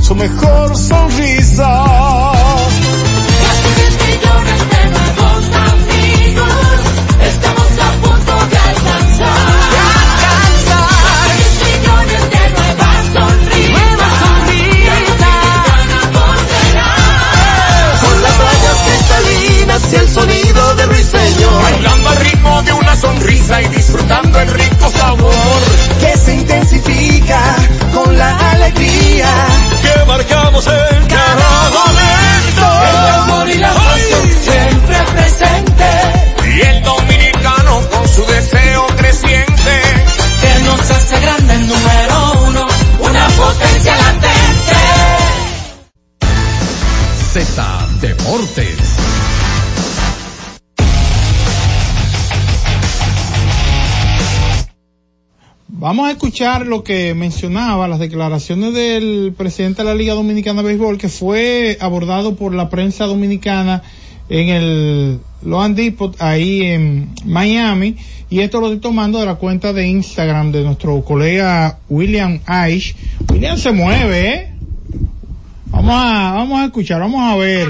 su mejor sonrisa. Escuchar lo que mencionaba, las declaraciones del presidente de la Liga Dominicana de Béisbol, que fue abordado por la prensa dominicana en el Loan Depot, ahí en Miami, y esto lo estoy tomando de la cuenta de Instagram de nuestro colega William Aish. William se mueve, ¿eh? Vamos a, vamos a escuchar, vamos a ver.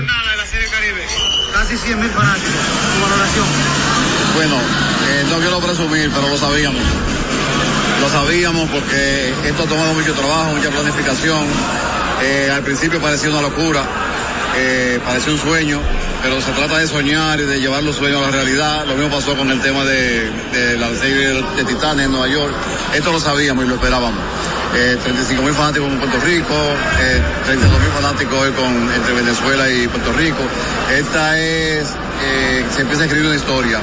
Casi 100 mil fanáticos. Valoración. Bueno, eh, no quiero presumir, pero lo sabíamos. Lo sabíamos porque esto ha tomado mucho trabajo, mucha planificación. Eh, al principio parecía una locura, eh, parecía un sueño, pero se trata de soñar y de llevar los sueños a la realidad. Lo mismo pasó con el tema de, de la serie de Titanes en Nueva York. Esto lo sabíamos y lo esperábamos. Eh, 35 mil fanáticos en Puerto Rico, eh, 32 mil fanáticos hoy con, entre Venezuela y Puerto Rico. Esta es, eh, se empieza a escribir una historia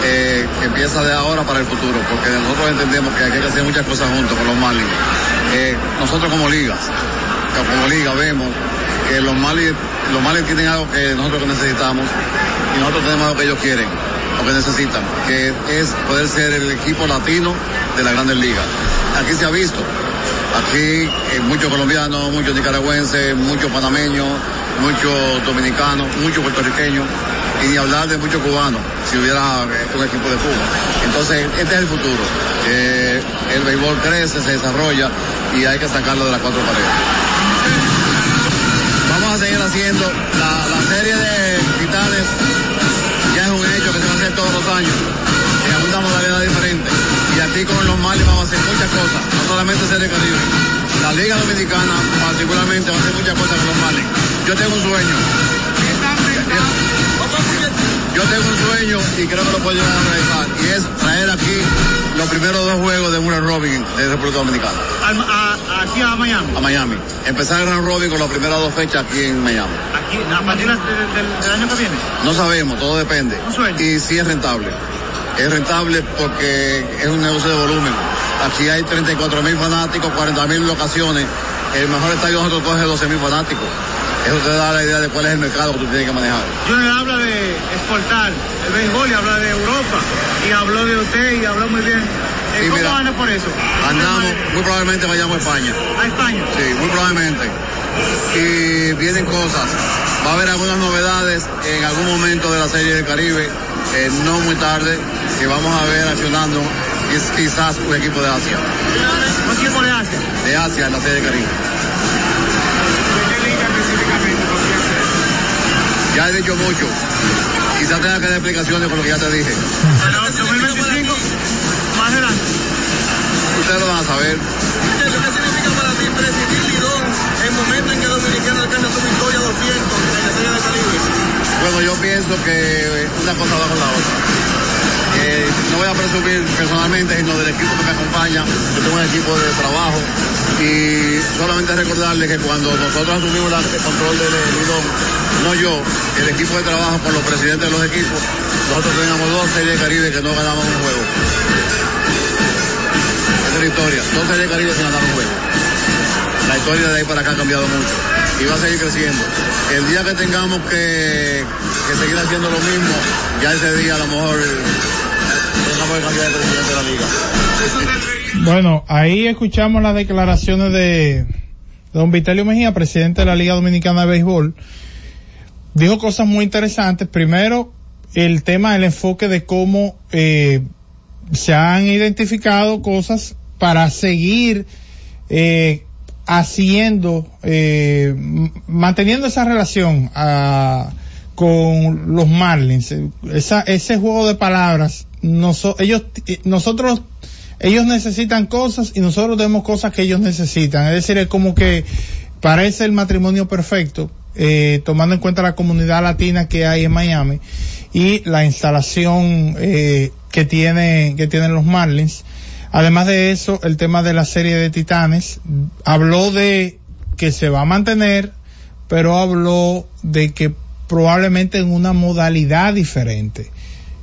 que empieza de ahora para el futuro, porque nosotros entendemos que hay que hacer muchas cosas juntos con los Marlins. Eh, nosotros como ligas, como liga vemos que los Marlins, los Marlins tienen algo que nosotros necesitamos y nosotros tenemos algo que ellos quieren, lo que necesitan, que es poder ser el equipo latino de las grandes ligas. Aquí se ha visto, aquí eh, muchos colombianos, muchos nicaragüenses, muchos panameños, muchos dominicanos, muchos puertorriqueños y ni hablar de muchos cubanos si hubiera eh, un equipo de Cuba. Entonces, este es el futuro. Eh, el béisbol crece, se desarrolla y hay que sacarlo de las cuatro paredes. Vamos a seguir haciendo la, serie de titanes, ya es un hecho que se va a hacer todos los años, en alguna modalidad diferente. Y aquí con los Mali vamos a hacer muchas cosas, no solamente serie Caribe. La Liga Dominicana particularmente va a hacer muchas cosas con los Mali. Yo tengo un sueño. Tengo un sueño y creo que lo puedo llegar a realizar y es traer aquí los primeros dos juegos de Murray Robin de República Dominicana a- aquí a Miami. a Miami. Empezar el round robin con las primeras dos fechas aquí en Miami. Aquí, a partir del, del- del año que viene. No sabemos, todo depende. Un sueño. Y sí es rentable. Es rentable porque es un negocio de volumen. Aquí hay 34 mil fanáticos, 40 mil locaciones. El mejor estadio nosotros coge 12 mil fanáticos. Eso te da la idea de cuál es el mercado que tú tienes que manejar. Junior habla de exportar el béisbol y habla de Europa. Y habló de usted y habló muy bien. Eh, ¿Cómo mira, anda por eso? Andamos, muy probablemente vayamos a España. A España. Sí, muy probablemente. Y vienen cosas. Va a haber algunas novedades en algún momento de la serie del Caribe, eh, no muy tarde, que vamos a ver accionando quiz- quizás un equipo de Asia. Un equipo de Asia. De Asia en la serie del Caribe. Ya he dicho mucho. Quizás tenga que dar explicaciones con lo que ya te dije. El 2025, más adelante. Ustedes lo van a saber. ¿Qué significa para ti presidir Lidón en momento en que Dominicano alcanza su victoria 200 en la Serie del Caribe? Bueno, yo pienso que una cosa va con la otra. No voy a presumir personalmente, sino del equipo que me acompaña. Yo tengo un equipo de trabajo y solamente recordarles que cuando nosotros asumimos el control del Lidón, no yo, el equipo de trabajo con los presidentes de los equipos, nosotros teníamos dos series de Caribe que no ganábamos un juego. Esa es la historia. Dos series de Caribe sin ganar un juego. La historia de ahí para acá ha cambiado mucho y va a seguir creciendo. El día que tengamos que seguir haciendo lo mismo, ya ese día a lo mejor Bueno, ahí escuchamos las declaraciones de don Vitelio Mejía, presidente de la Liga Dominicana de Béisbol. Dijo cosas muy interesantes. Primero, el tema, el enfoque de cómo eh, se han identificado cosas para seguir eh, haciendo, eh, manteniendo esa relación ah, con los Marlins. Ese juego de palabras, noso- ellos, nosotros, ellos necesitan cosas y nosotros tenemos cosas que ellos necesitan. Es decir, es como que parece el matrimonio perfecto, eh, tomando en cuenta la comunidad latina que hay en Miami y la instalación eh, que tiene que tienen los Marlins. Además de eso, el tema de la serie de Titanes habló de que se va a mantener, pero habló de que probablemente en una modalidad diferente.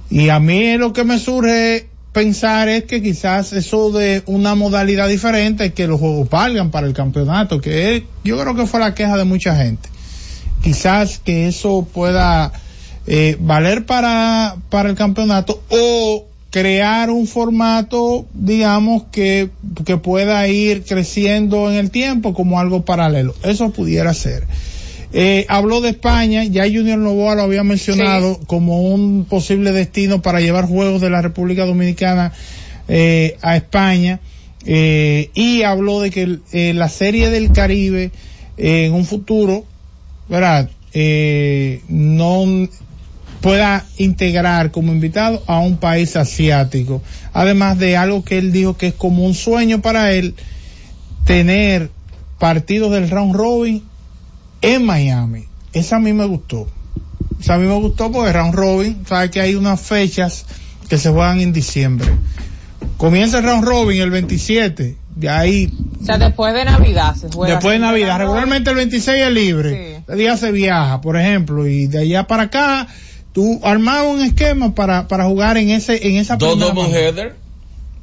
Y a mí lo que me surge pensar es que quizás eso de una modalidad diferente, que los juegos valgan para el campeonato, que yo creo que fue la queja de mucha gente. Quizás que eso pueda eh, valer para, para el campeonato o crear un formato, digamos, que, que pueda ir creciendo en el tiempo como algo paralelo. Eso pudiera ser. Eh, habló de España, ya Junior Novoa lo había mencionado como un posible destino para llevar juegos de la República Dominicana eh, a España. Eh, y habló de que eh, la serie del Caribe eh, en un futuro, ¿verdad? No pueda integrar como invitado a un país asiático. Además de algo que él dijo que es como un sueño para él, tener partidos del round robin en Miami. Esa a mí me gustó. O sea, a mí me gustó porque round robin, sabe que hay unas fechas que se juegan en diciembre. Comienza el round robin el 27, de ahí O sea, después de Navidad se juega. Después de Navidad, la regularmente el 26 es libre. El día se viaja, por ejemplo, y de allá para acá, tú armabas un esquema para, para jugar en ese, en esa Dos primera double mano. header.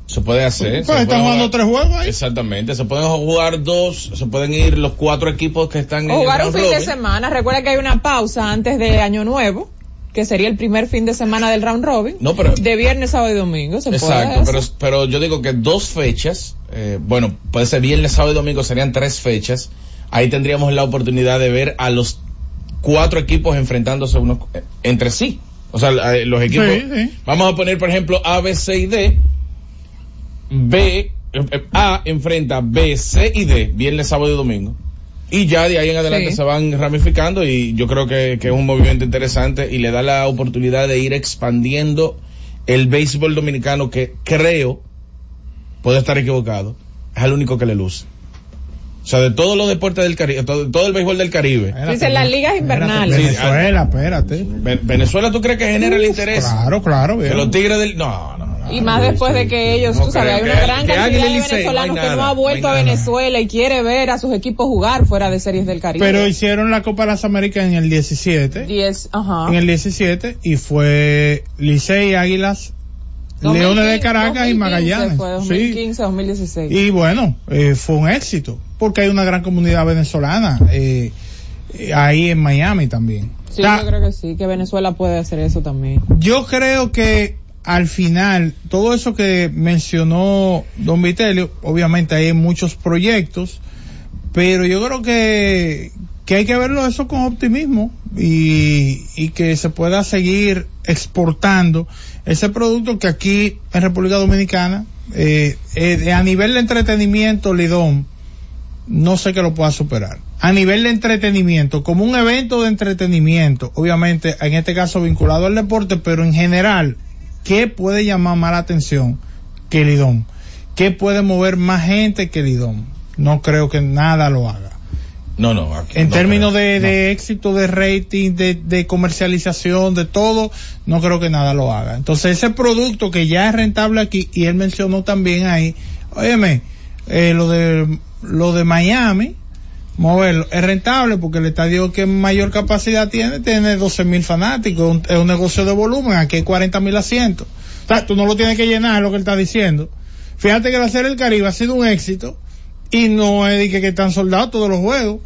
Se puede hacer. Pues se están puede jugando jugar- tres juegos ahí. Exactamente. Se pueden jugar dos, se pueden ir los cuatro equipos que están O en jugar el un round fin de semana. Recuerda que hay una pausa antes de Año Nuevo, que sería el primer fin de semana del round robin. No, pero- De viernes, sábado y domingo. Se Exacto, puede pero, pero yo digo que dos fechas, eh, bueno, puede ser viernes, sábado y domingo, serían tres fechas. Ahí tendríamos la oportunidad de ver a los cuatro equipos enfrentándose unos eh, entre sí. O sea, eh, los equipos. Sí, sí. Vamos a poner, por ejemplo, A, B, C y D. B, eh, A enfrenta B, C y D, viernes, sábado y domingo. Y ya de ahí en adelante Sí. se van ramificando y yo creo que, que es un movimiento interesante y le da la oportunidad de ir expandiendo el béisbol dominicano que creo, puede estar equivocado, es el único que le luce. O sea, de todos los deportes del Caribe, todo, todo el béisbol del Caribe. Dicen las ligas invernales. Venezuela, espérate. Ve- Venezuela, ¿tú crees que genera el interés? Claro, claro. Que bien. los tigres del... No. Y más después de que ellos, tú sabes, hay una gran cantidad de venezolanos que no ha vuelto a. Venezuela y quiere ver a sus equipos jugar fuera de series del Caribe. Pero hicieron la Copa de las Américas en el 17. Diez, ajá. En el 17 y fue Licey, Águilas, 2015, Leones de Caracas y 2015 Magallanes. Fue Sí. 2015, 2016. Y bueno, eh, fue un éxito, porque hay una gran comunidad venezolana eh, eh, ahí en Miami también. Sí, O sea, yo creo que sí, que Venezuela puede hacer eso también. yo creo que al final, todo eso que mencionó Don Vitelio, obviamente hay muchos proyectos, pero yo creo que, que hay que verlo eso con optimismo y, y que se pueda seguir exportando ese producto que aquí en República Dominicana, eh, eh, a nivel de entretenimiento, Lidón, no sé que lo pueda superar. A nivel de entretenimiento, como un evento de entretenimiento, obviamente, en este caso vinculado al deporte, pero en general, ¿qué puede llamar más la atención que Lidón? ¿Qué puede mover más gente que Lidón? No creo que nada lo haga. No, no. aquí En no términos creo. de, de éxito, de rating, de, de comercialización, de todo, no creo que nada lo haga. Entonces ese producto que ya es rentable aquí, y él mencionó también ahí, óyeme, eh, lo de, lo de Miami, moverlo, es rentable porque el estadio que mayor capacidad tiene, tiene 12 mil fanáticos, es un negocio de volumen, aquí hay 40 mil asientos. O sea, tú no lo tienes que llenar, es lo que él está diciendo. Fíjate que la Serie del Caribe ha sido un éxito, y no es de que, que están soldados todos los juegos.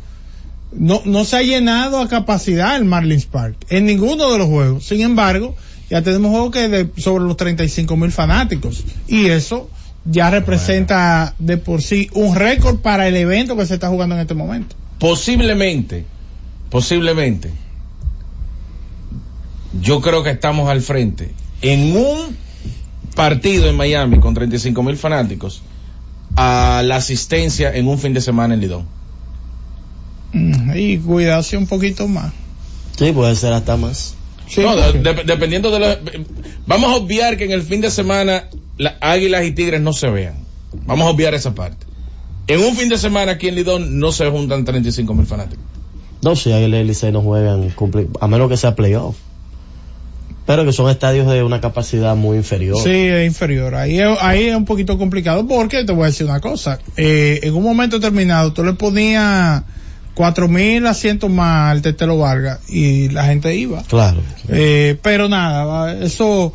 No, no se ha llenado a capacidad el Marlins Park en ninguno de los juegos. Sin embargo, ya tenemos juegos que de sobre los 35 mil fanáticos y eso ya representa de por sí un récord para el evento que se está jugando en este momento. Posiblemente, posiblemente, yo creo que estamos al frente en un partido en Miami con 35 mil fanáticos a la asistencia en un fin de semana en Lidón. Mm, Y cuidarse un poquito más. Sí, puede ser hasta más. Sí, No, porque- de- dependiendo de los... Vamos a obviar que en el fin de semana las águilas y tigres no se vean. Vamos a obviar esa parte. En un fin de semana aquí en Lidón no se juntan 35 mil fanáticos. No, si Águila y Licey no juegan, a menos que sea playoff. Pero que son estadios de una capacidad muy inferior. Sí, es inferior. Ahí, es- ahí es un poquito complicado porque te voy a decir una cosa. Eh, en un momento determinado tú le ponías cuatro mil asientos más al Tetelo Vargas y la gente iba. Claro. Eh, pero nada, eso,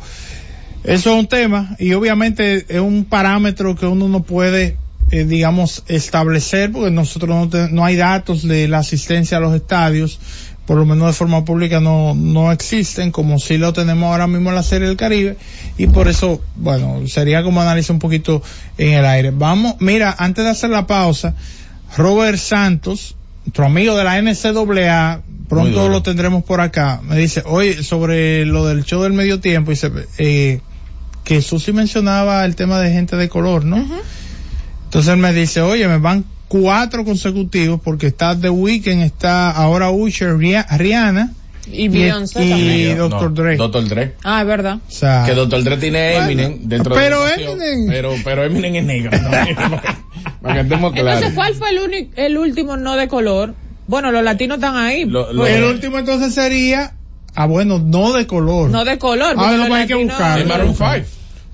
eso es un tema y obviamente es un parámetro que uno no puede, eh, digamos, establecer porque nosotros no, te- no hay datos de la asistencia a los estadios, por lo menos de forma pública no, no existen como si lo tenemos ahora mismo en la Serie del Caribe y por eso, bueno, sería como analizar un poquito en el aire. Vamos, mira, antes de hacer la pausa, Robert Santos, nuestro amigo de la NCAA, pronto lo tendremos por acá, me dice, oye, sobre lo del show del medio tiempo, dice, eh, que Susi mencionaba el tema de gente de color, ¿no? Entonces él me dice, oye, me van cuatro consecutivos porque está The Weeknd, está ahora Usher, Rihanna Y Beyoncé y también. Dr. Dre. Dr. Dre. Ah, es verdad. O sea, Que Dr. Dre tiene Eminem dentro pero de la Eminem- Pero, pero Eminem es negro. ¿no? Para que estemos claros. Entonces, ¿cuál fue el único, el último no de color? Bueno, los latinos están ahí. Lo- lo- el último entonces sería, ah bueno, no de color. No de color. Ah, no, los pues hay que latinos- buscarlo. Es Maroon 5.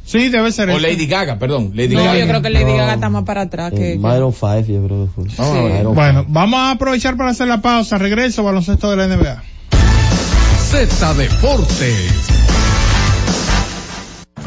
Sí, debe ser O eso. Lady Gaga, perdón. Lady No, Gaga. yo creo que Lady No. Gaga está más para atrás que... Eh, Myron 5, yo creo que fue. Myron Bueno, vamos a aprovechar para hacer la pausa. Regreso baloncesto de la NBA. Z Deportes.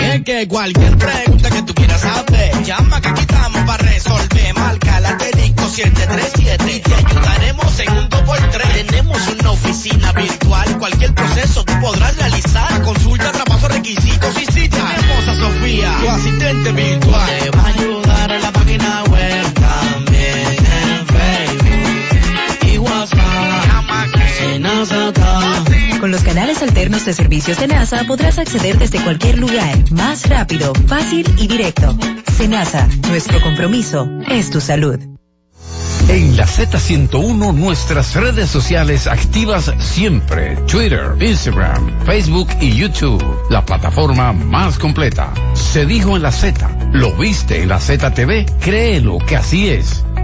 Es que cualquier pregunta que tú quieras saber, llama que aquí estamos para resolver. Marca la asterisco 737 y te ayudaremos en un 2x3. Tenemos una oficina virtual, cualquier proceso tú podrás realizar. Consulta, traspaso, de servicios de NASA podrás acceder desde cualquier lugar, más rápido, fácil y directo. Senasa, nuestro compromiso es tu salud. En la Z101 nuestras redes sociales activas siempre. Twitter, Instagram, Facebook y YouTube. La plataforma más completa. Se dijo en la Z. ¿Lo viste en la ZTV? Créelo que así es.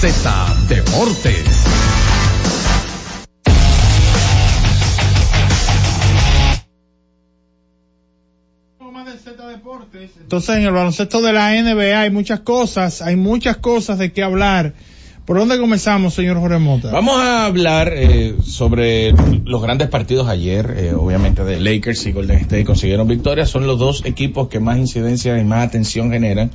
Z Deportes. Entonces en el baloncesto de la NBA hay muchas cosas, hay muchas cosas de qué hablar. ¿Por dónde comenzamos, señor Jorge? Vamos a hablar eh, sobre los grandes partidos ayer, eh, obviamente de Lakers y Golden State consiguieron victorias, son los dos equipos que más incidencia y más atención generan.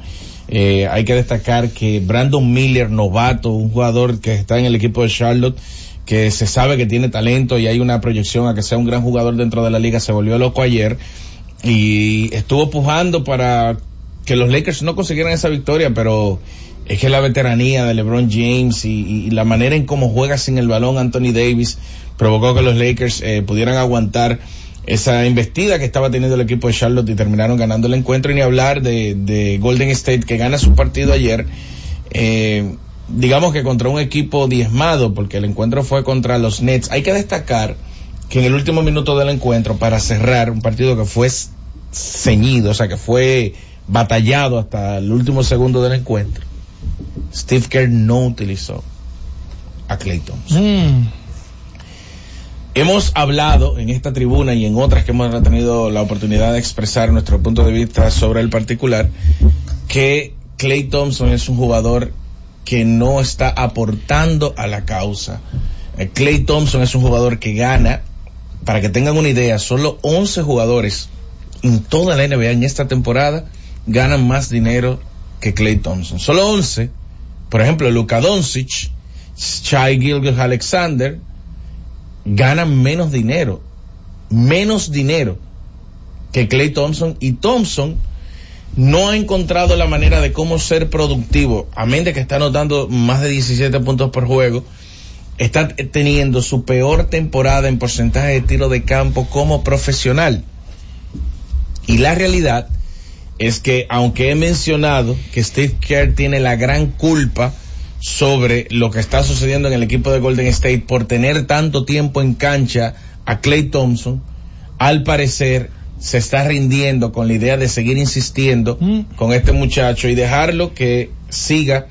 Eh, hay que destacar que Brandon Miller, novato, un jugador que está en el equipo de Charlotte, que se sabe que tiene talento y hay una proyección a que sea un gran jugador dentro de la liga, se volvió loco ayer y estuvo pujando para que los Lakers no consiguieran esa victoria, pero es que la veteranía de LeBron James y, la manera en cómo juega sin el balón Anthony Davis provocó que los Lakers eh, pudieran aguantar esa investida que estaba teniendo el equipo de Charlotte y terminaron ganando el encuentro y ni hablar de, de Golden State que gana su partido ayer. Eh, digamos que contra un equipo diezmado, porque el encuentro fue contra los Nets. Hay que destacar que en el último minuto del encuentro, para cerrar un partido que fue ceñido, o sea, que fue batallado hasta el último segundo del encuentro, Steve Kerr no utilizó a Clay Thompson. Mm. Hemos hablado en esta tribuna y en otras que hemos tenido la oportunidad de expresar nuestro punto de vista sobre el particular, que Clay Thompson es un jugador que no está aportando a la causa. Eh, Clay Thompson es un jugador que gana, para que tengan una idea, solo 11 jugadores en toda la NBA en esta temporada ganan más dinero que Clay Thompson. Solo 11. Por ejemplo, Luka Doncic, Shai Gilgis Alexander, ganan menos dinero, menos dinero que Clay Thompson y Thompson no ha encontrado la manera de cómo ser productivo, a menos de que está anotando más de 17 puntos por juego, está teniendo su peor temporada en porcentaje de tiro de campo como profesional. Y la realidad es que aunque he mencionado que Steve Kerr tiene la gran culpa sobre lo que está sucediendo en el equipo de Golden State por tener tanto tiempo en cancha a Clay Thompson, al parecer se está rindiendo con la idea de seguir insistiendo con este muchacho y dejarlo que siga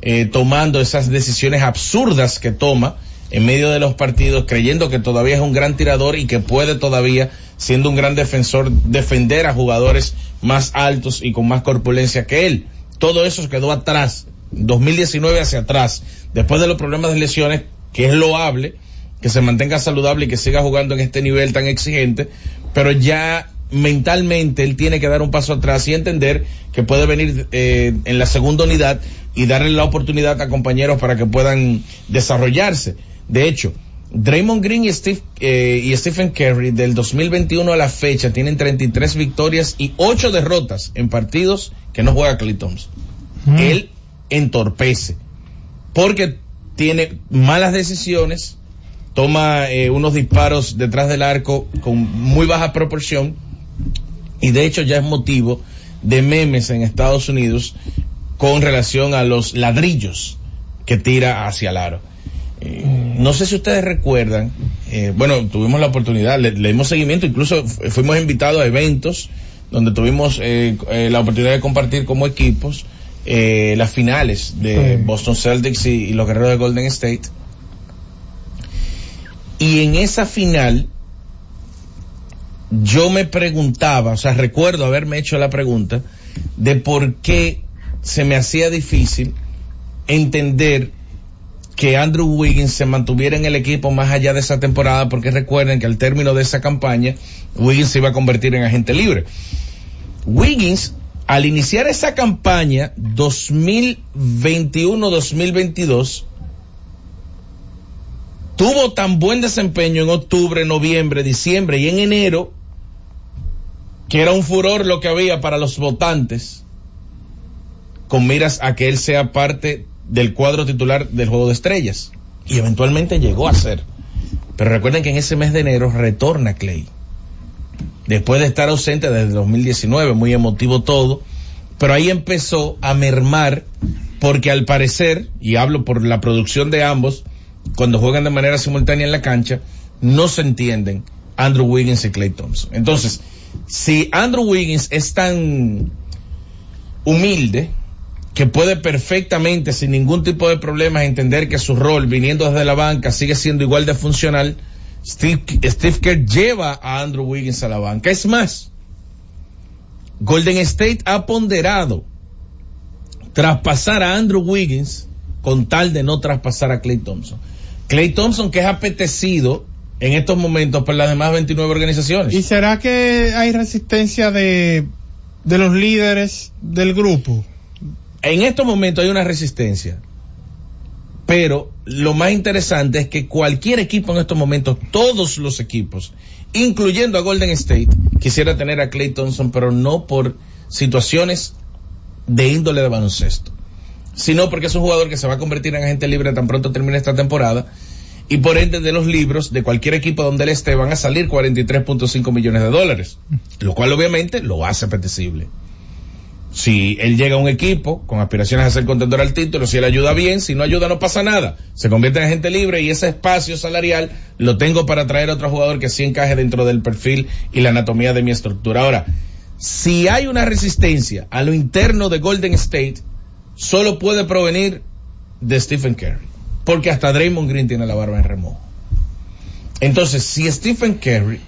eh, tomando esas decisiones absurdas que toma en medio de los partidos, creyendo que todavía es un gran tirador y que puede todavía, siendo un gran defensor, defender a jugadores más altos y con más corpulencia que él. Todo eso quedó atrás, 2019 hacia atrás, después de los problemas de lesiones, que es loable, que se mantenga saludable y que siga jugando en este nivel tan exigente, pero ya mentalmente él tiene que dar un paso atrás y entender que puede venir eh, en la segunda unidad y darle la oportunidad a compañeros para que puedan desarrollarse. De hecho, Draymond Green y, Steve, eh, y Stephen Curry del 2021 a la fecha tienen 33 victorias y 8 derrotas en partidos que no juega Clay Thompson. Él entorpece porque tiene malas decisiones, toma eh, unos disparos detrás del arco con muy baja proporción y de hecho ya es motivo de memes en Estados Unidos con relación a los ladrillos que tira hacia el aro. Eh, no sé si ustedes recuerdan, eh, bueno, tuvimos la oportunidad, le, le dimos seguimiento, incluso fu- fuimos invitados a eventos donde tuvimos eh, eh, la oportunidad de compartir como equipos eh, las finales de Sí. Boston Celtics y, y los guerreros de Golden State. Y en esa final, yo me preguntaba, o sea, recuerdo haberme hecho la pregunta de por qué se me hacía difícil entender que Andrew Wiggins se mantuviera en el equipo más allá de esa temporada, porque recuerden que al término de esa campaña, Wiggins se iba a convertir en agente libre. Wiggins, al iniciar esa campaña 2021-2022, tuvo tan buen desempeño en octubre, noviembre, diciembre y en enero, que era un furor lo que había para los votantes, con miras a que él sea parte del cuadro titular del juego de estrellas. Y eventualmente llegó a ser. Pero recuerden que en ese mes de enero retorna Clay. Después de estar ausente desde 2019, muy emotivo todo. Pero ahí empezó a mermar porque al parecer, y hablo por la producción de ambos, cuando juegan de manera simultánea en la cancha, no se entienden Andrew Wiggins y Clay Thompson. Entonces, si Andrew Wiggins es tan humilde que puede perfectamente, sin ningún tipo de problemas, entender que su rol viniendo desde la banca sigue siendo igual de funcional, Steve, Kerr lleva a Andrew Wiggins a la banca. Es más, Golden State ha ponderado traspasar a Andrew Wiggins con tal de no traspasar a Clay Thompson. Clay Thompson que es apetecido en estos momentos por las demás 29 organizaciones. ¿Y será que hay resistencia de, de los líderes del grupo? En estos momentos hay una resistencia. Pero lo más interesante es que cualquier equipo en estos momentos, todos los equipos, incluyendo a Golden State, quisiera tener a Clay Thompson, pero no por situaciones de índole de baloncesto, sino porque es un jugador que se va a convertir en agente libre tan pronto termine esta temporada y por ende de los libros de cualquier equipo donde él esté van a salir 43.5 millones de dólares, lo cual obviamente lo hace apetecible. Si él llega a un equipo con aspiraciones a ser contendor al título, si él ayuda bien, si no ayuda no pasa nada. Se convierte en agente libre y ese espacio salarial lo tengo para traer a otro jugador que sí encaje dentro del perfil y la anatomía de mi estructura. Ahora, si hay una resistencia a lo interno de Golden State, solo puede provenir de Stephen Curry. Porque hasta Draymond Green tiene la barba en remojo. Entonces, si Stephen Curry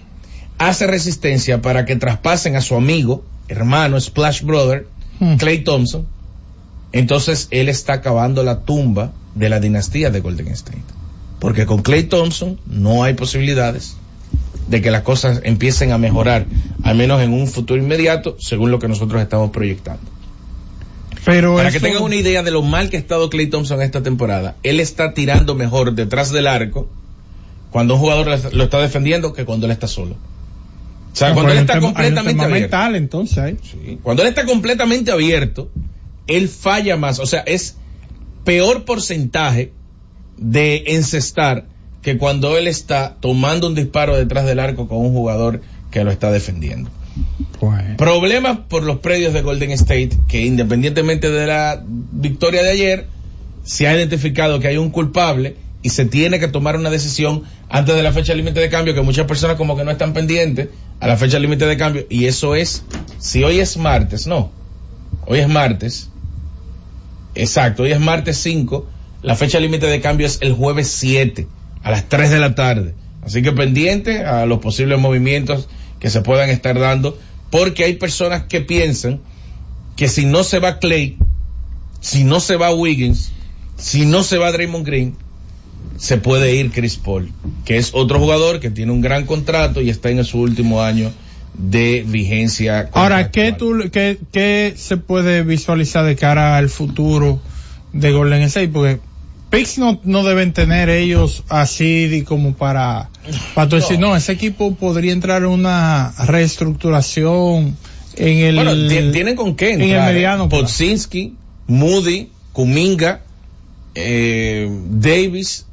hace resistencia para que traspasen a su amigo, hermano, Splash Brother, Clay Thompson, entonces él está acabando la tumba de la dinastía de Golden State. Porque con Clay Thompson no hay posibilidades de que las cosas empiecen a mejorar, al menos en un futuro inmediato, según lo que nosotros estamos proyectando. Pero Para eso- que tengan una idea de lo mal que ha estado Clay Thompson esta temporada, él está tirando mejor detrás del arco cuando un jugador lo está defendiendo que cuando él está solo. O sea, No, cuando él está tema- completamente abierto. mental, entonces. Cuando él está completamente abierto, él falla más. O sea, es peor porcentaje de encestar que cuando él está tomando un disparo detrás del arco con un jugador que lo está defendiendo. Problemas por los predios de Golden State, que independientemente de la victoria de ayer, se ha identificado que hay un culpable y se tiene que tomar una decisión antes de la fecha límite de cambio, que muchas personas como que no están pendientes a la fecha límite de cambio, y eso es, si hoy es martes, no, hoy es martes, exacto, hoy es martes 5, la fecha límite de cambio es el jueves 7, a las 3 de la tarde. Así que pendiente a los posibles movimientos que se puedan estar dando, porque hay personas que piensan que si no se va Clay, si no se va Wiggins, si no se va Draymond Green, se puede ir Chris Paul, que es otro jugador que tiene un gran contrato y está en su último año de vigencia. Ahora, ¿qué, tú, qué, ¿qué se puede visualizar de cara al futuro de Golden State? Porque picks no, no deben tener ellos así como para, para tú decir, no, ese equipo podría entrar en una reestructuración en el, Bueno, tienen con qué en el ¿eh? mediano. Podzinski, Moody, Kuminga, eh, Davis.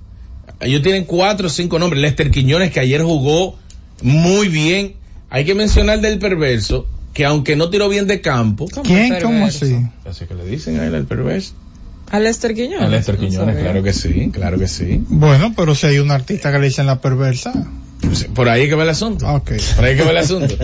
Ellos tienen cuatro o cinco nombres. Lester Quiñones, que ayer jugó muy bien. Hay que mencionar del perverso, que aunque no tiró bien de campo. ¿Quién? ¿Cómo así? Así que le dicen a él el perverso. A Lester Quiñones. A Lester Quiñones, claro que sí, claro que sí. Bueno, pero si hay un artista que le dicen la perversa. Por ahí que va el asunto. Ok. Por ahí que va el asunto.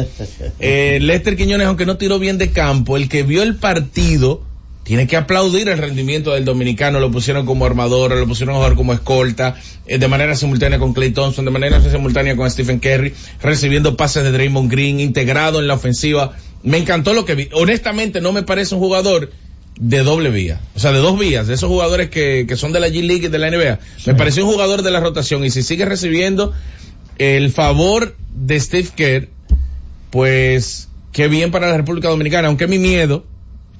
Eh, Lester Quiñones, aunque no tiró bien de campo, el que vio el partido tiene que aplaudir el rendimiento del dominicano. Lo pusieron como armador, lo pusieron a jugar como escolta, eh, de manera simultánea con Clay Thompson, de manera simultánea con Stephen Curry, recibiendo pases de Draymond Green, integrado en la ofensiva. Me encantó lo que vi. Honestamente, no me parece un jugador de doble vía, o sea, de dos vías, de esos jugadores que, que son de la G League y de la NBA. Me pareció un jugador de la rotación y si sigue recibiendo el favor de Steve Kerr, pues qué bien para la República Dominicana, aunque mi miedo,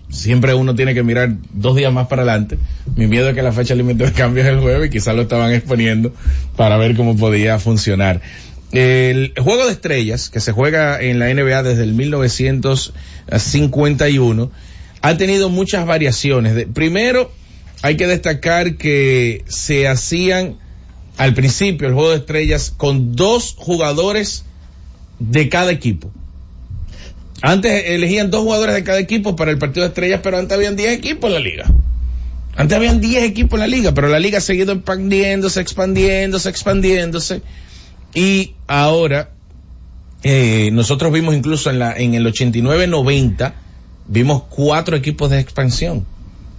siempre uno tiene que mirar dos días más para adelante, mi miedo es que la fecha límite de cambio es el jueves y quizás lo estaban exponiendo para ver cómo podía funcionar. El juego de estrellas que se juega en la NBA desde el 1951 ha tenido muchas variaciones. Primero, hay que destacar que se hacían al principio el juego de estrellas con dos jugadores de cada equipo. Antes elegían dos jugadores de cada equipo para el partido de estrellas, pero antes habían 10 equipos en la liga. Antes habían 10 equipos en la liga, pero la liga ha seguido expandiéndose, expandiéndose, expandiéndose. Y ahora, eh, nosotros vimos incluso en, la, en el 89-90, vimos cuatro equipos de expansión.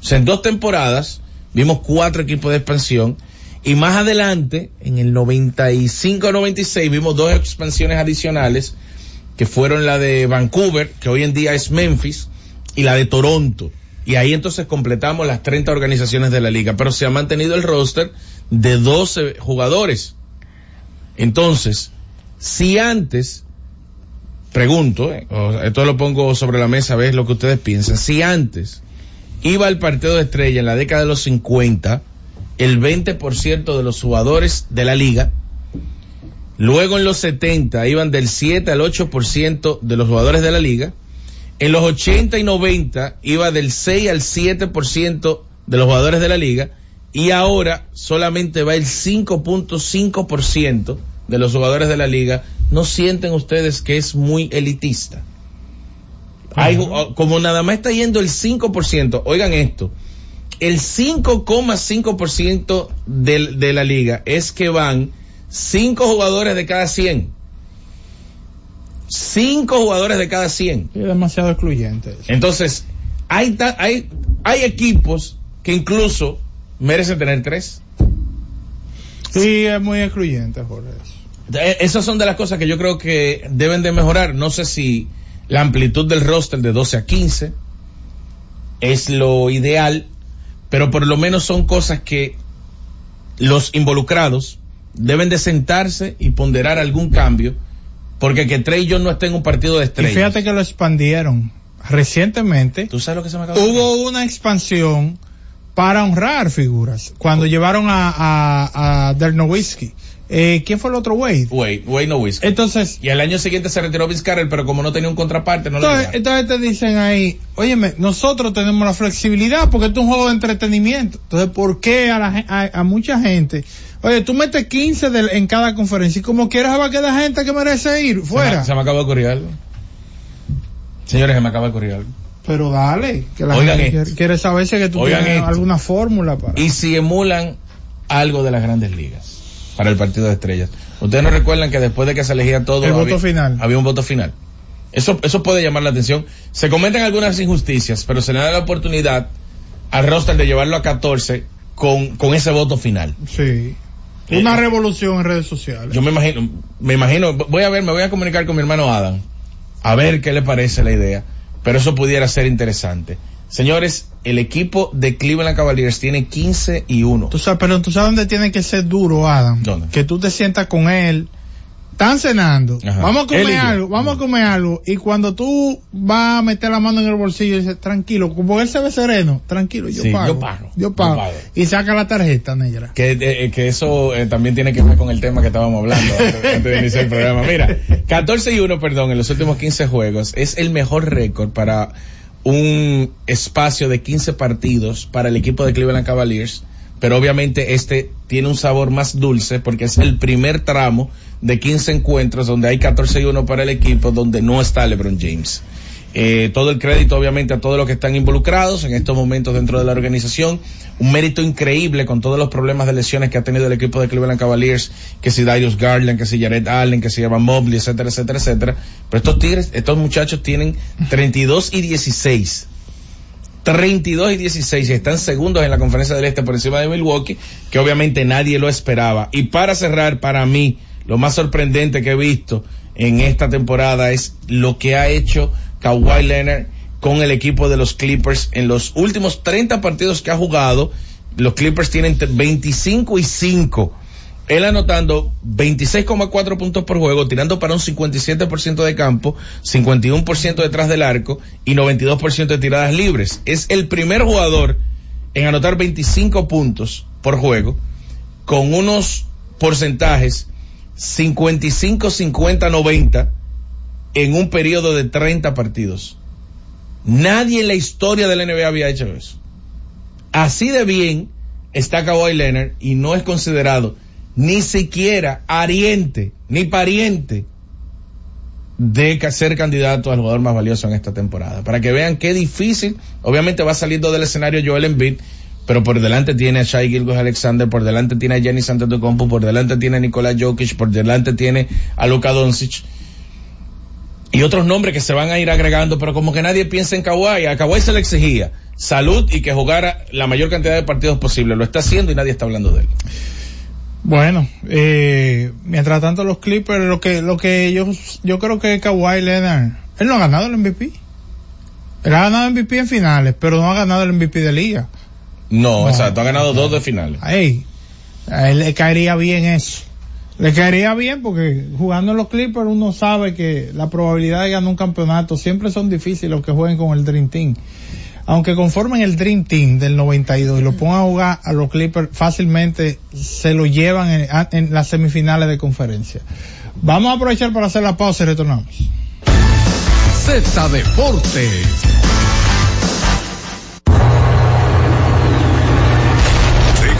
O sea, en dos temporadas vimos cuatro equipos de expansión. Y más adelante, en el 95-96, vimos dos expansiones adicionales, que fueron la de Vancouver, que hoy en día es Memphis, y la de Toronto. Y ahí entonces completamos las 30 organizaciones de la liga, pero se ha mantenido el roster de 12 jugadores. Entonces, si antes, pregunto, eh, esto lo pongo sobre la mesa, a ver lo que ustedes piensan, si antes iba al partido de estrella en la década de los 50, el 20% de los jugadores de la liga. Luego en los 70 iban del 7 al 8% de los jugadores de la liga. En los 80 y 90 iba del 6 al 7% de los jugadores de la liga. Y ahora solamente va el 5.5% de los jugadores de la liga. ¿No sienten ustedes que es muy elitista? Hay, como nada más está yendo el 5%, oigan esto, el 5,5% de, de la liga es que van 5 jugadores de cada 100. 5 jugadores de cada 100. Es demasiado excluyente. eso. Entonces, hay, ta- hay, hay equipos que incluso merecen tener 3. Sí, es muy excluyente, Jorge. Eh, Esas son de las cosas que yo creo que deben de mejorar. No sé si la amplitud del roster de 12 a 15 es lo ideal, pero por lo menos son cosas que los involucrados deben de sentarse y ponderar algún cambio, porque que Trey John no esté en un partido de Y estrellas. fíjate que lo expandieron recientemente. ¿Tú sabes lo que se me acaba de Hubo una expansión para honrar figuras. Cuando llevaron a, a, a Dirk Nowitzki. Eh, ¿Quién fue el otro Wade? Wade, Wade no Whiskey. Entonces, Y al año siguiente se retiró Vince Carter, pero como no tenía un contraparte, no lo entonces, llevaron. entonces te dicen ahí, óyeme, nosotros tenemos la flexibilidad porque esto es un juego de entretenimiento. Entonces, ¿por qué a, la, a, a mucha gente? Oye, tú metes 15 del- en cada conferencia y como quieras va a quedar gente que merece ir Se me- fuera. Se me acaba de ocurrir algo. Señores, se me acaba de ocurrir algo. Pero dale, que la Oigan gente quiere, quiere saber si es que tú Oigan tienes esto. alguna fórmula para. y si emulan algo de las grandes ligas para el partido de estrellas. Ustedes no recuerdan que después de que se elegía todo El voto había, final. había un voto final. Eso, eso puede llamar la atención. Se cometen algunas injusticias, pero se le da la oportunidad al roster de llevarlo a 14 con, con ese voto final. Sí. Una revolución en redes sociales. Yo me imagino, me imagino, voy a ver, me voy a comunicar con mi hermano Adam, a ver qué le parece la idea, pero eso pudiera ser interesante. Señores, el equipo de Cleveland Cavaliers tiene 15 y 1. Tú sabes, pero tú sabes dónde tiene que ser duro, Adam. ¿Dónde? Que tú te sientas con él. Están cenando. Ajá. Vamos a comer algo, vamos a comer algo. Y cuando tú vas a meter la mano en el bolsillo y dices, tranquilo, como él se ve sereno, tranquilo, yo Sí, pago. yo pago, Yo pago. yo pago. Y saca la tarjeta negra. Que, eh, eh, que eso eh, también tiene que ver con el tema que estábamos hablando antes, antes de iniciar el programa. Mira, 14 y 1, perdón, en los últimos 15 juegos es el mejor récord para un espacio de 15 partidos para el equipo de Cleveland Cavaliers, pero obviamente este tiene un sabor más dulce porque es el primer tramo de 15 encuentros donde hay 14 y 1 para el equipo donde no está LeBron James. Eh, todo el crédito obviamente a todos los que están involucrados en estos momentos dentro de la organización. Un mérito increíble con todos los problemas de lesiones que ha tenido el equipo de Cleveland Cavaliers, que si Darius Garland, que si Jared Allen, que si Evan Mobley, etcétera, etcétera, etcétera. Pero estos tigres, estos muchachos tienen 32 y 16. 32 y 16 y están segundos en la conferencia del este por encima de Milwaukee, que obviamente nadie lo esperaba. Y para cerrar, para mí, lo más sorprendente que he visto en esta temporada es lo que ha hecho Kawhi Leonard con el equipo de los Clippers en los últimos 30 partidos que ha jugado. Los Clippers tienen 25 y 5. Él anotando 26,4 puntos por juego, tirando para un 57% de campo, 51% detrás del arco y 92% de tiradas libres. Es el primer jugador en anotar 25 puntos por juego con unos porcentajes 55, 50, 90 en un periodo de 30 partidos. Nadie en la historia de la NBA había hecho eso. Así de bien está Kawhi Leonard y no es considerado ni siquiera ariente, ni pariente de ser candidato al jugador más valioso en esta temporada. Para que vean qué difícil, obviamente va saliendo del escenario Joel Embiid, pero por delante tiene a Shai Gilgos Alexander, por delante tiene a Giannis Antetokounmpo, por delante tiene a Nicolás Jokic, por delante tiene a Luka Doncic y otros nombres que se van a ir agregando, pero como que nadie piensa en Kawhi. A Kawhi se le exigía salud y que jugara la mayor cantidad de partidos posible. Lo está haciendo y nadie está hablando de él. Bueno, eh, mientras tanto los Clippers, lo que, lo que yo, yo creo que Kawhi Leonard, él no ha ganado el MVP. Él ha ganado el MVP en finales, pero no ha ganado el MVP de liga. No, No. exacto, ha ganado dos de finales. Ey, a él le caería bien eso. Le caería bien porque jugando en los Clippers uno sabe que la probabilidad de ganar un campeonato siempre son difíciles los que jueguen con el Dream Team. Aunque conformen el Dream Team del 92 y lo pongan a jugar a los Clippers, fácilmente se lo llevan en, en las semifinales de conferencia. Vamos a aprovechar para hacer la pausa y retornamos. Z Deportes.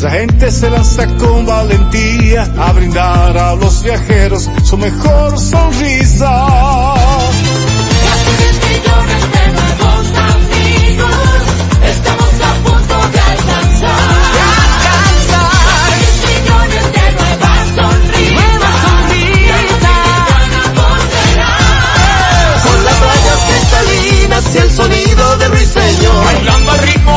Nuestra gente se lanza con valentía a brindar a los viajeros su mejor sonrisa. Casi 10 millones de nuevos amigos, estamos a punto de alcanzar. De alcanzar. Casi 10 millones de nuevas sonrisas. Nuevas sonrisas. Con las rayas cristalinas y el sonido de ruiseñor.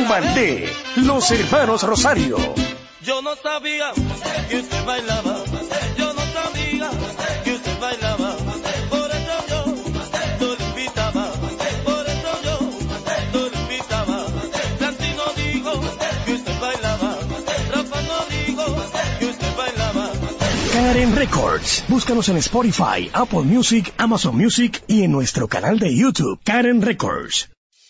Cumandé, los hermanos Rosario. Yo no sabía que usted bailaba. Yo no sabía que usted bailaba. Por eso yo no lo invitaba. Por eso yo no lo invitaba. Santi no dijo que usted bailaba. Rafa no dijo que usted bailaba. Karen Records. Búscanos en Spotify, Apple Music, Amazon Music y en nuestro canal de YouTube, Karen Records.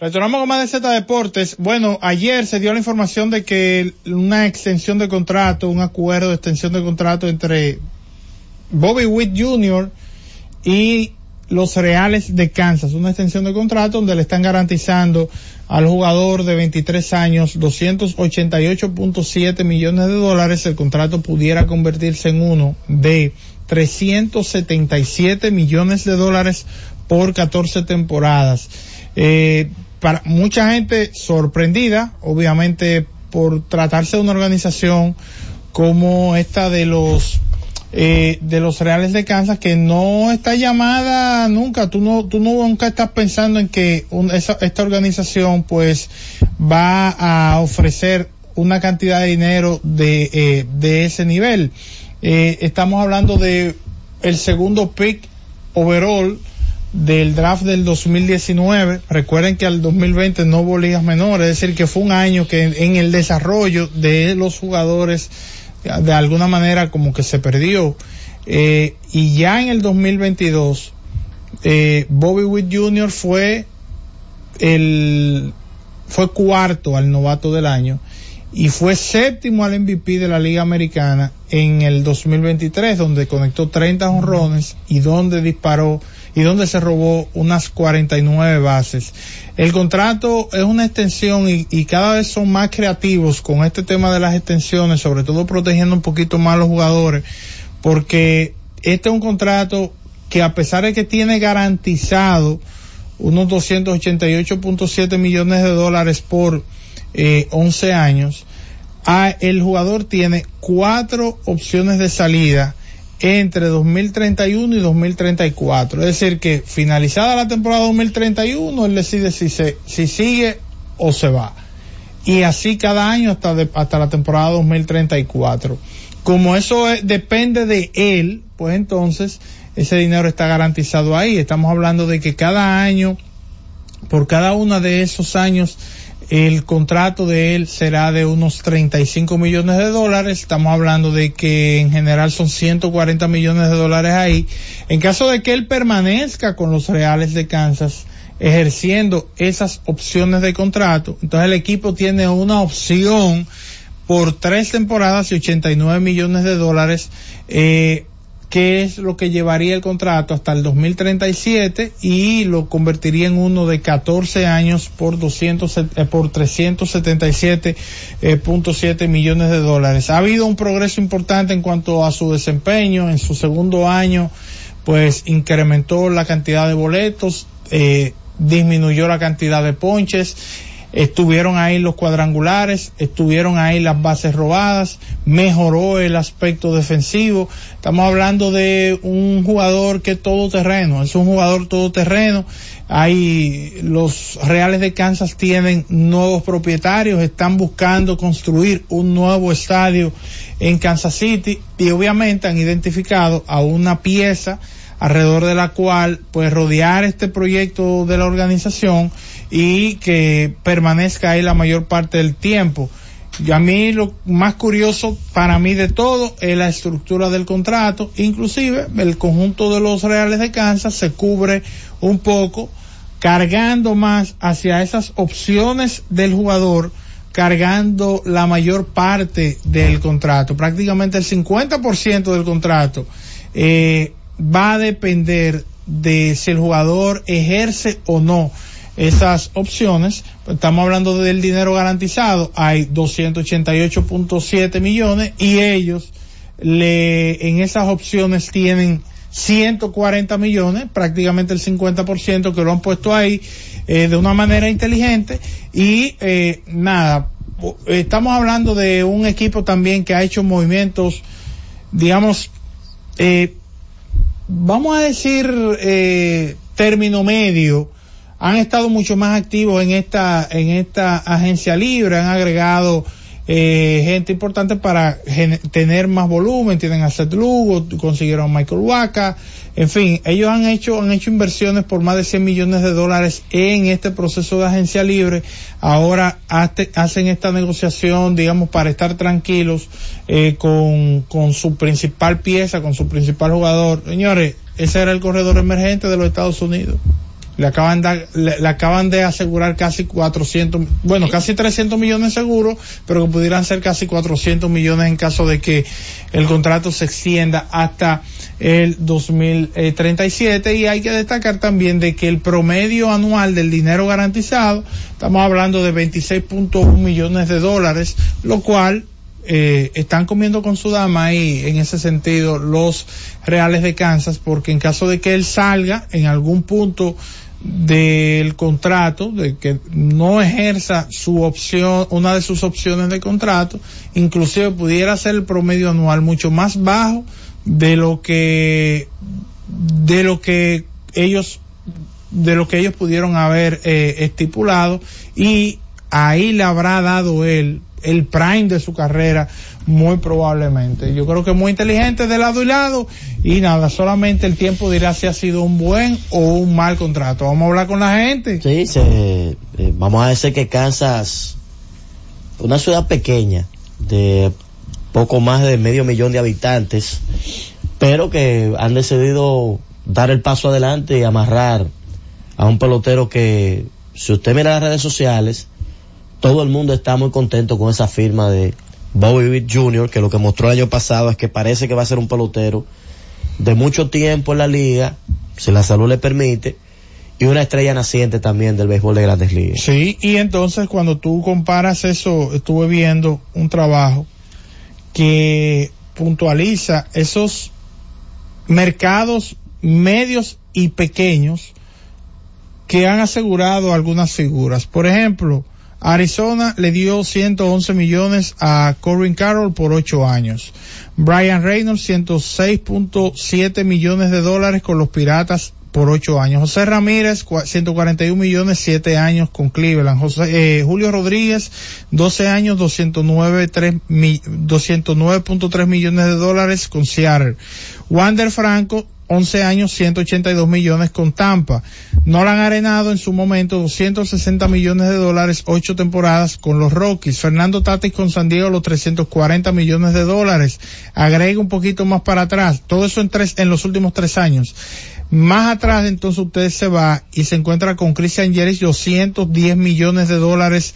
Retornamos con más de Z Deportes. Bueno, ayer se dio la información de que una extensión de contrato, un acuerdo de extensión de contrato entre Bobby Witt Jr. y los Reales de Kansas, una extensión de contrato donde le están garantizando al jugador de 23 años 288.7 millones de dólares. El contrato pudiera convertirse en uno de 377 millones de dólares por 14 temporadas. Eh, para mucha gente sorprendida, obviamente, por tratarse de una organización como esta de los eh, de los Reales de Kansas que no está llamada nunca, tú no, tú nunca estás pensando en que un- esa- esta organización pues va a ofrecer una cantidad de dinero de, eh, de ese nivel. Eh, estamos hablando de el segundo pick overall del draft del 2019. Recuerden que al 2020 no hubo ligas menores, es decir, que fue un año que en el desarrollo de los jugadores de alguna manera como que se perdió. Eh, y ya en el 2022, eh, Bobby Witt Jr. fue el fue cuarto al novato del año y fue séptimo al MVP de la Liga Americana en el 2023, donde conectó 30 honrones y donde disparó y donde se robó unas 49 bases. El contrato es una extensión y, cada vez son más creativos con este tema de las extensiones, sobre todo protegiendo un poquito más a los jugadores, porque este es un contrato que a pesar de que tiene garantizado unos 288.7 millones de dólares por eh, 11 años, a- el jugador tiene cuatro opciones de salida entre 2031 y 2034. Es decir, que finalizada la temporada 2031, él decide si, se, si sigue o se va. Y así cada año hasta, de- hasta la temporada 2034. Como eso es- depende de él, pues entonces ese dinero está garantizado ahí. Estamos hablando de que cada año, por cada uno de esos años, el contrato de él será de unos 35 millones de dólares. Estamos hablando de que en general son 140 millones de dólares ahí. En caso de que él permanezca con los Reales de Kansas, ejerciendo esas opciones de contrato, entonces el equipo tiene una opción por tres temporadas y 89 millones de dólares, eh, que es lo que llevaría el contrato hasta el 2037 y lo convertiría en uno de 14 años por 200, eh, por 377.7 millones de dólares. Ha habido un progreso importante en cuanto a su desempeño. En su segundo año, pues incrementó la cantidad de boletos, eh, disminuyó la cantidad de ponches estuvieron ahí los cuadrangulares, estuvieron ahí las bases robadas, mejoró el aspecto defensivo. Estamos hablando de un jugador que es todoterreno, es un jugador todoterreno. Hay los Reales de Kansas tienen nuevos propietarios, están buscando construir un nuevo estadio en Kansas City y obviamente han identificado a una pieza alrededor de la cual pues rodear este proyecto de la organización y que permanezca ahí la mayor parte del tiempo. Y a mí lo más curioso para mí de todo es la estructura del contrato, inclusive el conjunto de los Reales de Kansas se cubre un poco cargando más hacia esas opciones del jugador, cargando la mayor parte del contrato, prácticamente el 50% del contrato. Eh, va a depender de si el jugador ejerce o no esas opciones. Estamos hablando del dinero garantizado. Hay 288.7 millones y ellos le, en esas opciones tienen 140 millones, prácticamente el 50% que lo han puesto ahí eh, de una manera inteligente y eh, nada, estamos hablando de un equipo también que ha hecho movimientos, digamos, eh, vamos a decir, eh, término medio, han estado mucho más activos en esta, en esta agencia libre, han agregado eh, gente importante para tener más volumen, tienen a Seth Lugo, consiguieron a Michael Waka, en fin, ellos han hecho, han hecho inversiones por más de 100 millones de dólares en este proceso de agencia libre, ahora hace, hacen esta negociación, digamos, para estar tranquilos eh, con, con su principal pieza, con su principal jugador. Señores, ese era el corredor emergente de los Estados Unidos le acaban de, le, le, acaban de asegurar casi 400, bueno, casi 300 millones seguros, pero que pudieran ser casi 400 millones en caso de que el contrato se extienda hasta el 2037 y hay que destacar también de que el promedio anual del dinero garantizado, estamos hablando de 26.1 millones de dólares, lo cual eh, están comiendo con su dama ahí en ese sentido los reales de Kansas porque en caso de que él salga en algún punto del contrato, de que no ejerza su opción, una de sus opciones de contrato, inclusive pudiera ser el promedio anual mucho más bajo de lo que, de lo que ellos, de lo que ellos pudieron haber eh, estipulado y ahí le habrá dado él el prime de su carrera muy probablemente. Yo creo que muy inteligente de lado y lado y nada, solamente el tiempo dirá si ha sido un buen o un mal contrato. Vamos a hablar con la gente. Sí, se, eh, vamos a decir que Kansas, una ciudad pequeña de poco más de medio millón de habitantes, pero que han decidido dar el paso adelante y amarrar a un pelotero que, si usted mira las redes sociales, todo el mundo está muy contento con esa firma de Bobby Witt Jr., que lo que mostró el año pasado es que parece que va a ser un pelotero de mucho tiempo en la liga, si la salud le permite, y una estrella naciente también del béisbol de grandes ligas. Sí, y entonces cuando tú comparas eso, estuve viendo un trabajo que puntualiza esos mercados medios y pequeños que han asegurado algunas figuras. Por ejemplo, Arizona le dio 111 millones a Corbin Carroll por 8 años. Brian Reynolds 106.7 millones de dólares con los Piratas por 8 años. José Ramírez 141 millones 7 años con Cleveland. José, eh, Julio Rodríguez 12 años 209.3 209.3 millones de dólares con Seattle. Wander Franco 11 años, 182 millones con Tampa. Nolan Arenado en su momento 260 millones de dólares, 8 temporadas con los Rockies. Fernando Tatis con San Diego los 340 millones de dólares. Agrega un poquito más para atrás. Todo eso en tres, en los últimos tres años. Más atrás entonces usted se va y se encuentra con Christian Yeris 210 millones de dólares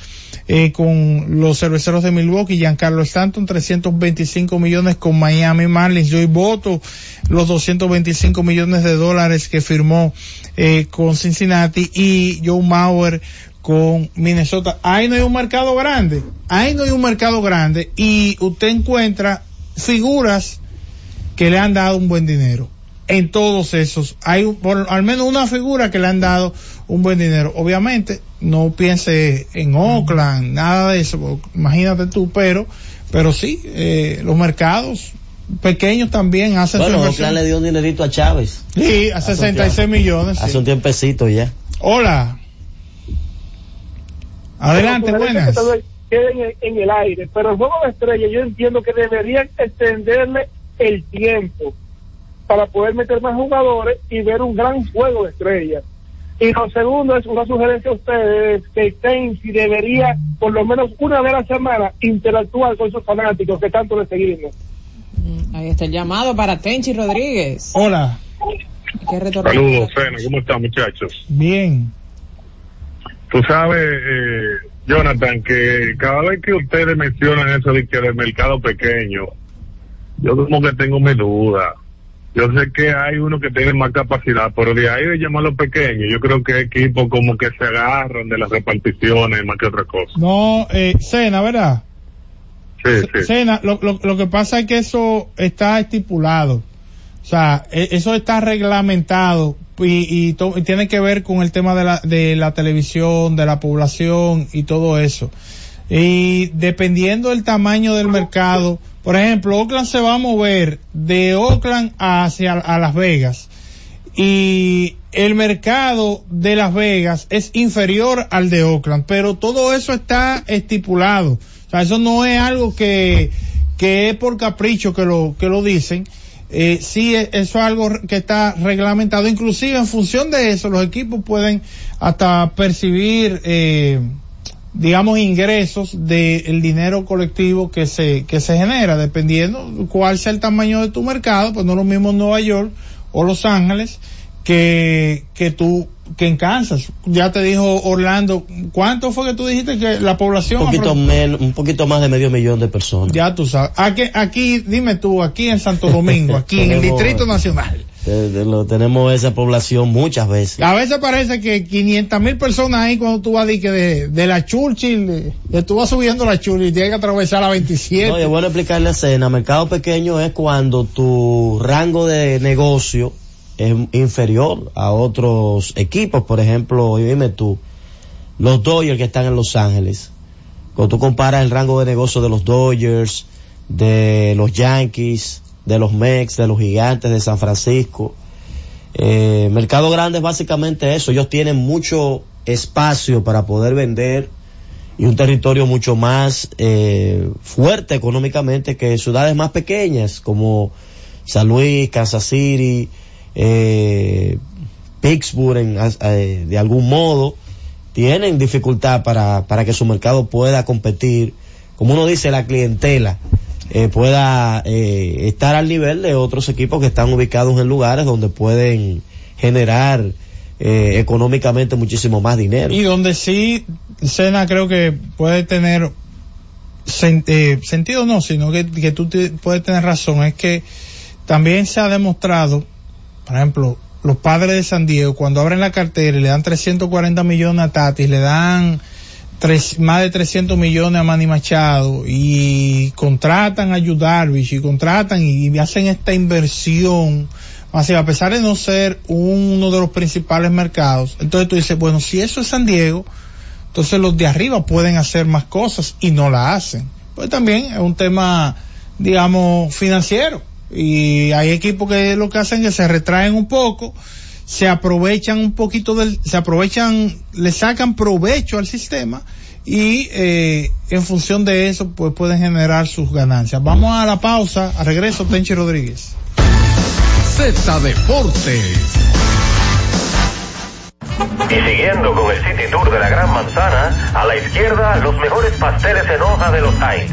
eh, con los cerveceros de Milwaukee, Giancarlo Stanton 325 millones con Miami Marlins, Joey Boto los 225 millones de dólares que firmó eh, con Cincinnati y Joe Mauer con Minnesota. Ahí no hay un mercado grande, ahí no hay un mercado grande y usted encuentra figuras que le han dado un buen dinero en todos esos. Hay un- por al menos una figura que le han dado un buen dinero. Obviamente, no piense en Oakland, nada de eso, imagínate tú, pero, pero sí, eh, los mercados pequeños también hacen su Bueno. Oakland le dio un dinerito a Chávez. Sí, a Hace un 66 tiempo. millones. sí. Hace un tiempecito ya. Hola. Adelante, buenas. que en el, en el aire, pero el juego de estrellas yo entiendo que deberían extenderle el tiempo para poder meter más jugadores y ver un gran juego de estrellas. Y lo segundo es una sugerencia a ustedes que Tensi debería por lo menos una vez a la semana interactuar con sus fanáticos que tanto le seguimos. Ahí está el llamado para Tenchi Rodríguez. Hola. ¿Qué retorno? Saludos, Fena, ¿cómo están muchachos? Bien. Tú sabes, eh, Jonathan, que cada vez que ustedes mencionan eso de que del mercado pequeño, yo como que tengo mi duda. Yo sé que hay uno que tiene más capacidad, pero de ahí de llamarlo pequeño, yo creo que equipos como que se agarran de las reparticiones más que otra cosa. No, eh, Cena, ¿verdad? Sí, sí. Cena, lo, lo, lo que pasa es que eso está estipulado. O sea, e- eso está reglamentado y, y, to- y tiene que ver con el tema de la, de la televisión, de la población y todo eso. Y dependiendo del tamaño del mercado, por ejemplo, Oakland se va a mover de Oakland hacia a Las Vegas y el mercado de Las Vegas es inferior al de Oakland, pero todo eso está estipulado. O sea, eso no es algo que, que es por capricho que lo, que lo dicen. Eh, sí, e- eso es algo que está reglamentado. Inclusive en función de eso, los equipos pueden hasta percibir, eh, digamos, ingresos del dinero colectivo que se, que se genera, dependiendo cuál sea el tamaño de tu mercado, pues no es lo mismo Nueva York o Los Ángeles que, que tú, que en Kansas. Ya te dijo Orlando, ¿cuánto fue que tú dijiste que la población? Un poquito, un poquito más de medio millón de personas. ya tú sabes. Aquí, aquí, dime tú, aquí en Santo Domingo, aquí en el Distrito Nacional. Lo- tenemos esa población muchas veces. A veces parece que 500 mil personas ahí cuando tú vas de, que de, de la Churchill, de, de tú vas subiendo la Churchill y tienes que atravesar la 27. No, y es bueno explicarle a escena. Mercado pequeño es cuando tu rango de negocio es inferior a otros equipos. Por ejemplo, dime tú, los Dodgers que están en Los Ángeles. Cuando tú comparas el rango de negocio de los Dodgers, de los Yankees, de los Mex, de los Gigantes de San Francisco. Eh, mercado grande es básicamente eso. Ellos tienen mucho espacio para poder vender y un territorio mucho más eh, fuerte económicamente que ciudades más pequeñas como San Luis, Kansas City, eh, Pittsburgh en, de algún modo tienen dificultad para, para que su mercado pueda competir. Como uno dice, la clientela eh, pueda eh, estar al nivel de otros equipos que están ubicados en lugares donde pueden generar eh, económicamente muchísimo más dinero. Y donde sí, Sena creo que puede tener eh, sentido no, sino que, que tú puedes tener razón, es que también se ha demostrado, por ejemplo, los padres de San Diego, cuando abren la cartera y le dan 340 millones a Tatis, le dan más de 300 millones a Manny Machado y contratan a Yu Darvish y contratan y, y hacen esta inversión masiva, a pesar de no ser uno de los principales mercados. Entonces tú dices, bueno, si eso es San Diego, entonces los de arriba pueden hacer más cosas y no la hacen. Pues también es un tema, digamos, financiero. Y hay equipos que lo que hacen es que se retraen un poco, se aprovechan un poquito del, se aprovechan, le sacan provecho al sistema y eh, en función de eso pues pueden generar sus ganancias. Vamos a la pausa, a regreso Tenchi Rodríguez. Z Deportes. Y siguiendo con el City Tour de la Gran Manzana, a la izquierda los mejores pasteles en hoja de los Heights.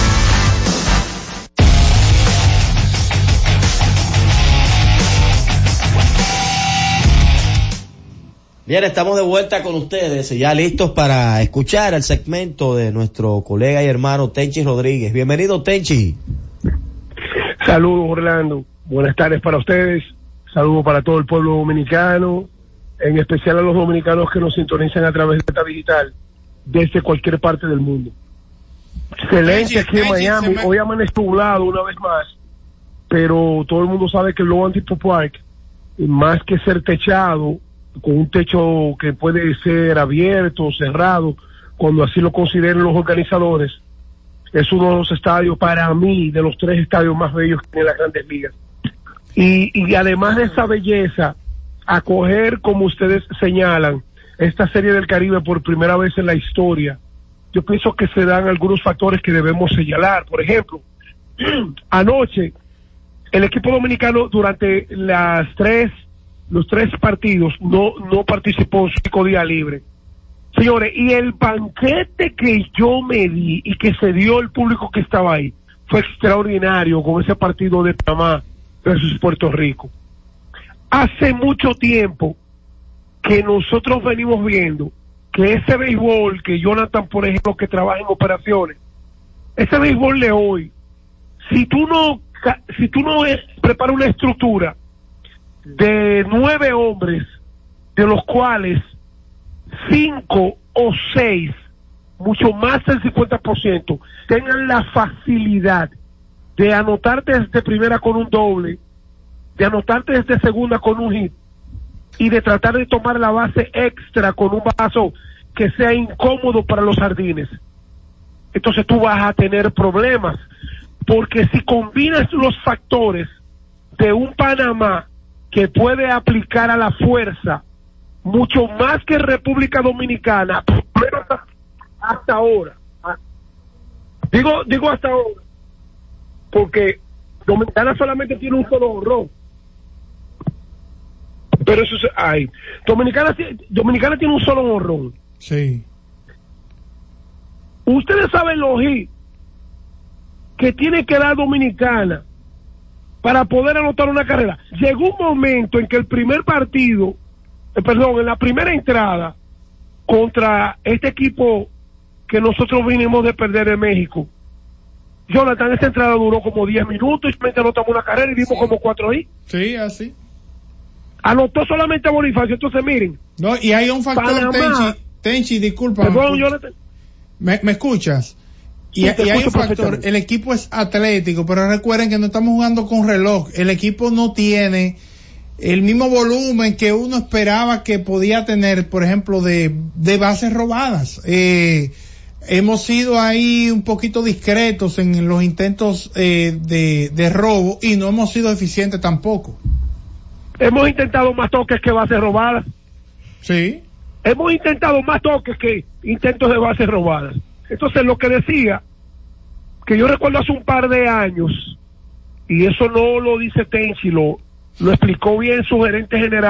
Bien, estamos de vuelta con ustedes, ya listos para escuchar el segmento de nuestro colega y hermano Tenchi Rodríguez. Bienvenido, Tenchi. Saludos, Orlando. Buenas tardes para ustedes. Saludos para todo el pueblo dominicano, en especial a los dominicanos que nos sintonizan a través de esta digital desde cualquier parte del mundo. Excelente aquí en Miami. Hoy amanece nublado una vez más, pero todo el mundo sabe que el Park, más que ser techado, con un techo que puede ser abierto cerrado, cuando así lo consideren los organizadores, es uno de los estadios para mí, de los tres estadios más bellos que tiene las grandes ligas. Y además de esa belleza, acoger, como ustedes señalan, esta serie del Caribe por primera vez en la historia, yo pienso que se dan algunos factores que debemos señalar. Por ejemplo, anoche, el equipo dominicano durante las tres, los tres partidos no, no participó único día libre. Señores, y el banquete que yo me di y que se dio el público que estaba ahí fue extraordinario con ese partido de Panamá versus Puerto Rico. Hace mucho tiempo que nosotros venimos viendo que ese béisbol que Jonathan, por ejemplo, que trabaja en operaciones, ese béisbol de hoy, si tú no, si tú no preparas una estructura de nueve hombres, de los cuales cinco o seis, mucho más del 50%, tengan la facilidad de anotarte desde primera con un doble, de anotarte desde segunda con un hit y de tratar de tomar la base extra con un vaso que sea incómodo para los jardines. Entonces tú vas a tener problemas, porque si combinas los factores de un Panamá que puede aplicar a la fuerza mucho más que República Dominicana, menos hasta, ahora. Ah, Digo, digo hasta ahora, porque Dominicana solamente tiene un solo honrón. Pero eso es, ay, Dominicana, Dominicana tiene un solo honrón. Sí. Ustedes saben los hits que tiene que dar Dominicana para poder anotar una carrera. Llegó un momento en que el primer partido, eh, perdón, en la primera entrada contra este equipo que nosotros vinimos de perder en México, Jonathan, esa entrada duró como 10 minutos y solamente anotamos una carrera y dimos como cuatro hits. Sí, así. Anotó solamente a Bonifacio. Entonces, miren. No, y hay un factor, Panamá- Tenchi, Tenchi, disculpa. Perdón, Jonathan. ¿Me, me escuchas? Y, Sí, te y hay un factor, el equipo es atlético, pero recuerden que no estamos jugando con reloj. El equipo no tiene el mismo volumen que uno esperaba que podía tener, por ejemplo, de, de bases robadas. Eh, hemos sido ahí un poquito discretos en los intentos eh, de, de robo y no hemos sido eficientes tampoco. Hemos intentado más toques que bases robadas. Sí. Hemos intentado más toques que intentos de bases robadas. Entonces, lo que decía, que yo recuerdo hace un par de años, y eso no lo dice Tenchi, lo, lo explicó bien su gerente general.